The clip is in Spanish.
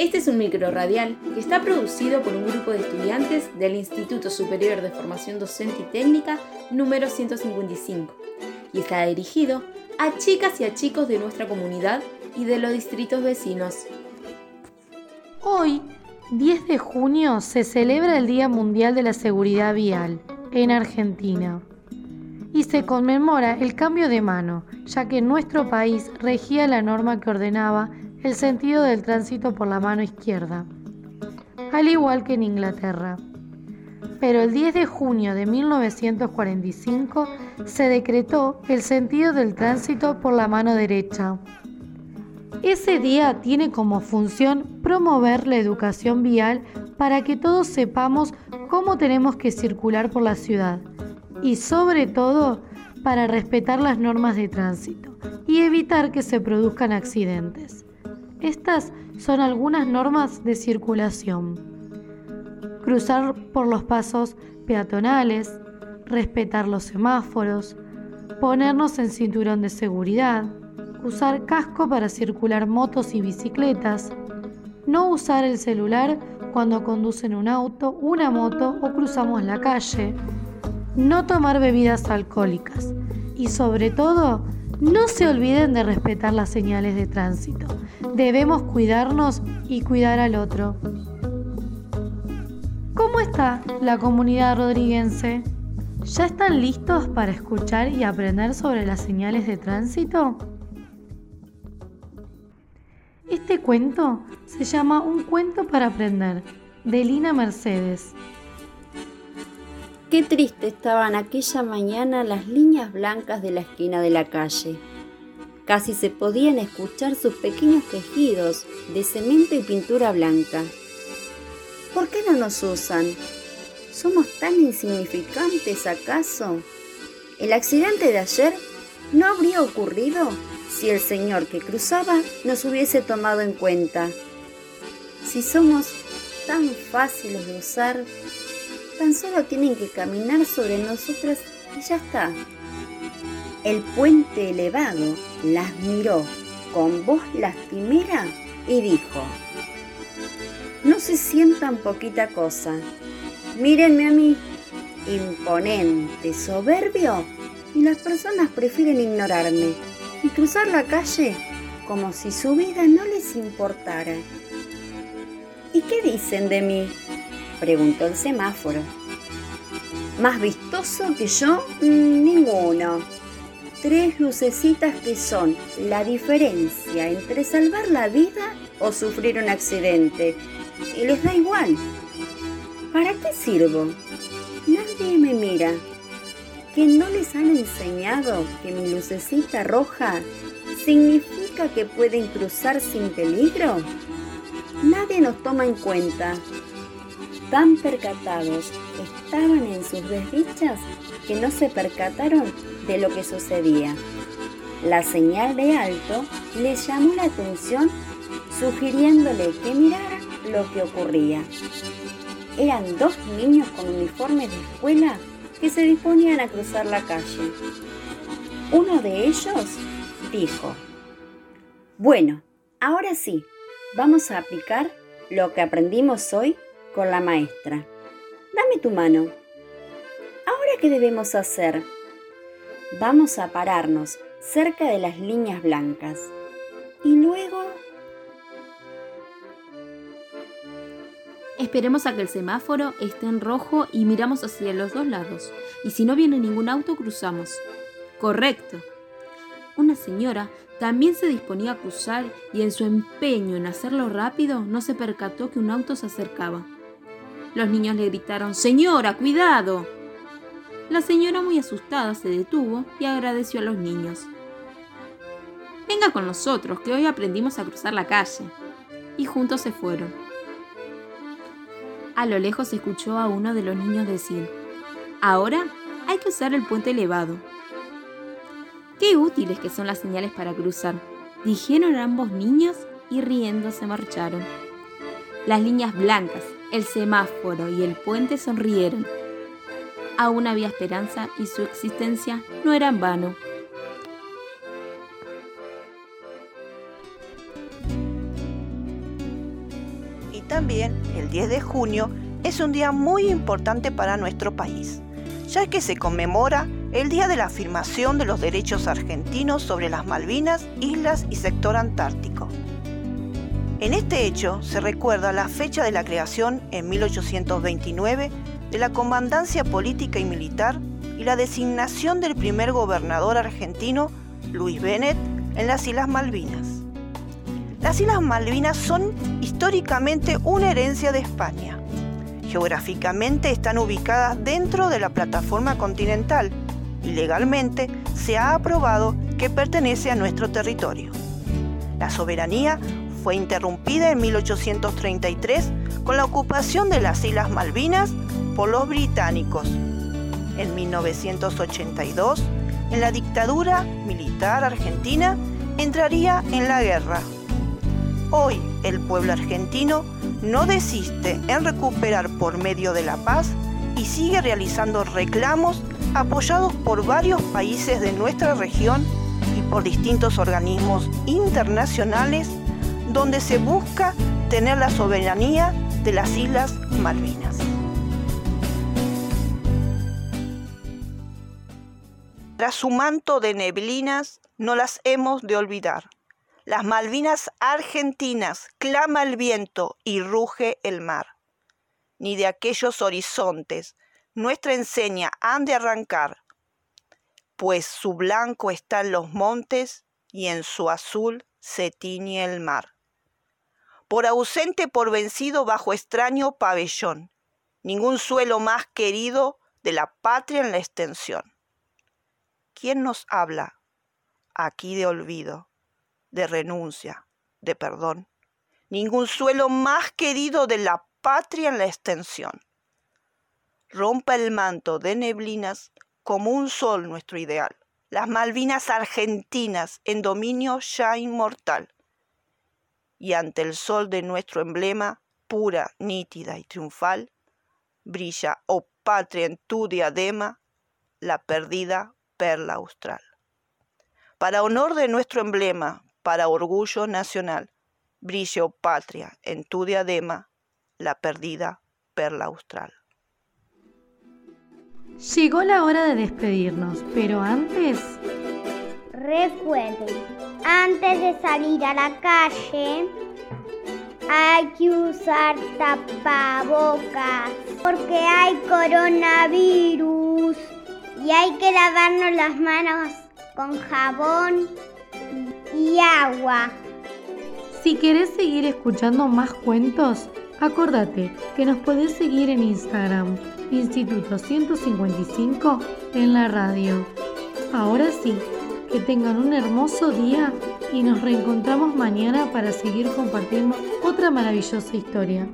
Este es un micro radial que está producido por un grupo de estudiantes del Instituto Superior de Formación Docente y Técnica número 155 y está dirigido a chicas y a chicos de nuestra comunidad y de los distritos vecinos. Hoy, 10 de junio, se celebra el Día Mundial de la Seguridad Vial en Argentina y se conmemora el cambio de mano, ya que nuestro país regía la norma que ordenaba el sentido del tránsito por la mano izquierda, al igual que en Inglaterra. Pero el 10 de junio de 1945 se decretó el sentido del tránsito por la mano derecha. Ese día tiene como función promover la educación vial para que todos sepamos cómo tenemos que circular por la ciudad y sobre todo para respetar las normas de tránsito y evitar que se produzcan accidentes. Estas son algunas normas de circulación. Cruzar por los pasos peatonales, respetar los semáforos, ponernos en cinturón de seguridad, usar casco para circular motos y bicicletas, no usar el celular cuando conducen un auto, una moto o cruzamos la calle, no tomar bebidas alcohólicas y sobre todo no se olviden de respetar las señales de tránsito. Debemos cuidarnos y cuidar al otro. ¿Cómo está la comunidad rodriguense? ¿Ya están listos para escuchar y aprender sobre las señales de tránsito? Este cuento se llama Un cuento para aprender, de Lina Mercedes. Qué triste estaban aquella mañana las líneas blancas de la esquina de la calle. Casi se podían escuchar sus pequeños quejidos de cemento y pintura blanca. ¿Por qué no nos usan? ¿Somos tan insignificantes acaso? ¿El accidente de ayer no habría ocurrido si el señor que cruzaba nos hubiese tomado en cuenta? Si somos tan fáciles de usar, Tan solo tienen que caminar sobre nosotras y ya está. El puente elevado las miró con voz lastimera y dijo, no se sientan poquita cosa. Mírenme a mí, imponente, soberbio, y las personas prefieren ignorarme y cruzar la calle como si su vida no les importara. ¿Y qué dicen de mí? Preguntó el semáforo. ¿Más vistoso que yo? Mm, ninguno. Tres lucecitas que son la diferencia entre salvar la vida o sufrir un accidente. Y les da igual. ¿Para qué sirvo? Nadie me mira. ¿Que no les han enseñado que mi lucecita roja significa que pueden cruzar sin peligro? Nadie nos toma en cuenta tan percatados estaban en sus desdichas que no se percataron de lo que sucedía. La señal de alto les llamó la atención sugiriéndole que mirara lo que ocurría. Eran dos niños con uniformes de escuela que se disponían a cruzar la calle. Uno de ellos dijo, bueno, ahora sí, vamos a aplicar lo que aprendimos hoy con la maestra. Dame tu mano. ¿Ahora qué debemos hacer? Vamos a pararnos cerca de las líneas blancas. Y luego... Esperemos a que el semáforo esté en rojo y miramos hacia los dos lados. Y si no viene ningún auto, cruzamos. Correcto. Una señora también se disponía a cruzar y en su empeño en hacerlo rápido no se percató que un auto se acercaba. Los niños le gritaron, Señora, cuidado. La señora muy asustada se detuvo y agradeció a los niños. Venga con nosotros, que hoy aprendimos a cruzar la calle. Y juntos se fueron. A lo lejos se escuchó a uno de los niños decir, Ahora hay que usar el puente elevado. Qué útiles que son las señales para cruzar, dijeron ambos niños y riendo se marcharon. Las líneas blancas, el semáforo y el puente sonrieron. Aún había esperanza y su existencia no era en vano. también el 10 de junio es un día muy importante para nuestro país, ya que se conmemora el día de la afirmación de los derechos argentinos sobre las Malvinas, islas y sector antártico. En este hecho se recuerda la fecha de la creación en 1829 de la Comandancia Política y Militar y la designación del primer gobernador argentino, Luis Bennett, en las Islas Malvinas. Las Islas Malvinas son históricamente una herencia de España. Geográficamente están ubicadas dentro de la plataforma continental y legalmente se ha aprobado que pertenece a nuestro territorio. La soberanía fue interrumpida en 1833 con la ocupación de las Islas Malvinas por los británicos. En 1982, en la dictadura militar argentina, entraría en la guerra. Hoy el pueblo argentino no desiste en recuperar por medio de la paz y sigue realizando reclamos apoyados por varios países de nuestra región y por distintos organismos internacionales donde se busca tener la soberanía de las Islas Malvinas. Tras su manto de neblinas, no las hemos de olvidar. Las Malvinas argentinas clama el viento y ruge el mar. Ni de aquellos horizontes nuestra enseña han de arrancar, pues su blanco está en los montes y en su azul se tiñe el mar por ausente, por vencido bajo extraño pabellón, ningún suelo más querido de la patria en la extensión. ¿Quién nos habla aquí de olvido, de renuncia, de perdón? Ningún suelo más querido de la patria en la extensión. Rompa el manto de neblinas como un sol nuestro ideal. Las Malvinas argentinas en dominio ya inmortal y ante el sol de nuestro emblema, pura, nítida y triunfal, brilla, oh patria, en tu diadema, la perdida perla austral. Para honor de nuestro emblema, para orgullo nacional, brilla, oh patria, en tu diadema, la perdida perla austral. Llegó la hora de despedirnos, pero antes... Recuerden antes de salir a la calle hay que usar tapabocas porque hay coronavirus y hay que lavarnos las manos con jabón y agua. Si querés seguir escuchando más cuentos, acordate que nos podés seguir en Instagram, Instituto 155 en la radio. Ahora sí, que tengan un hermoso día y nos reencontramos mañana para seguir compartiendo otra maravillosa historia.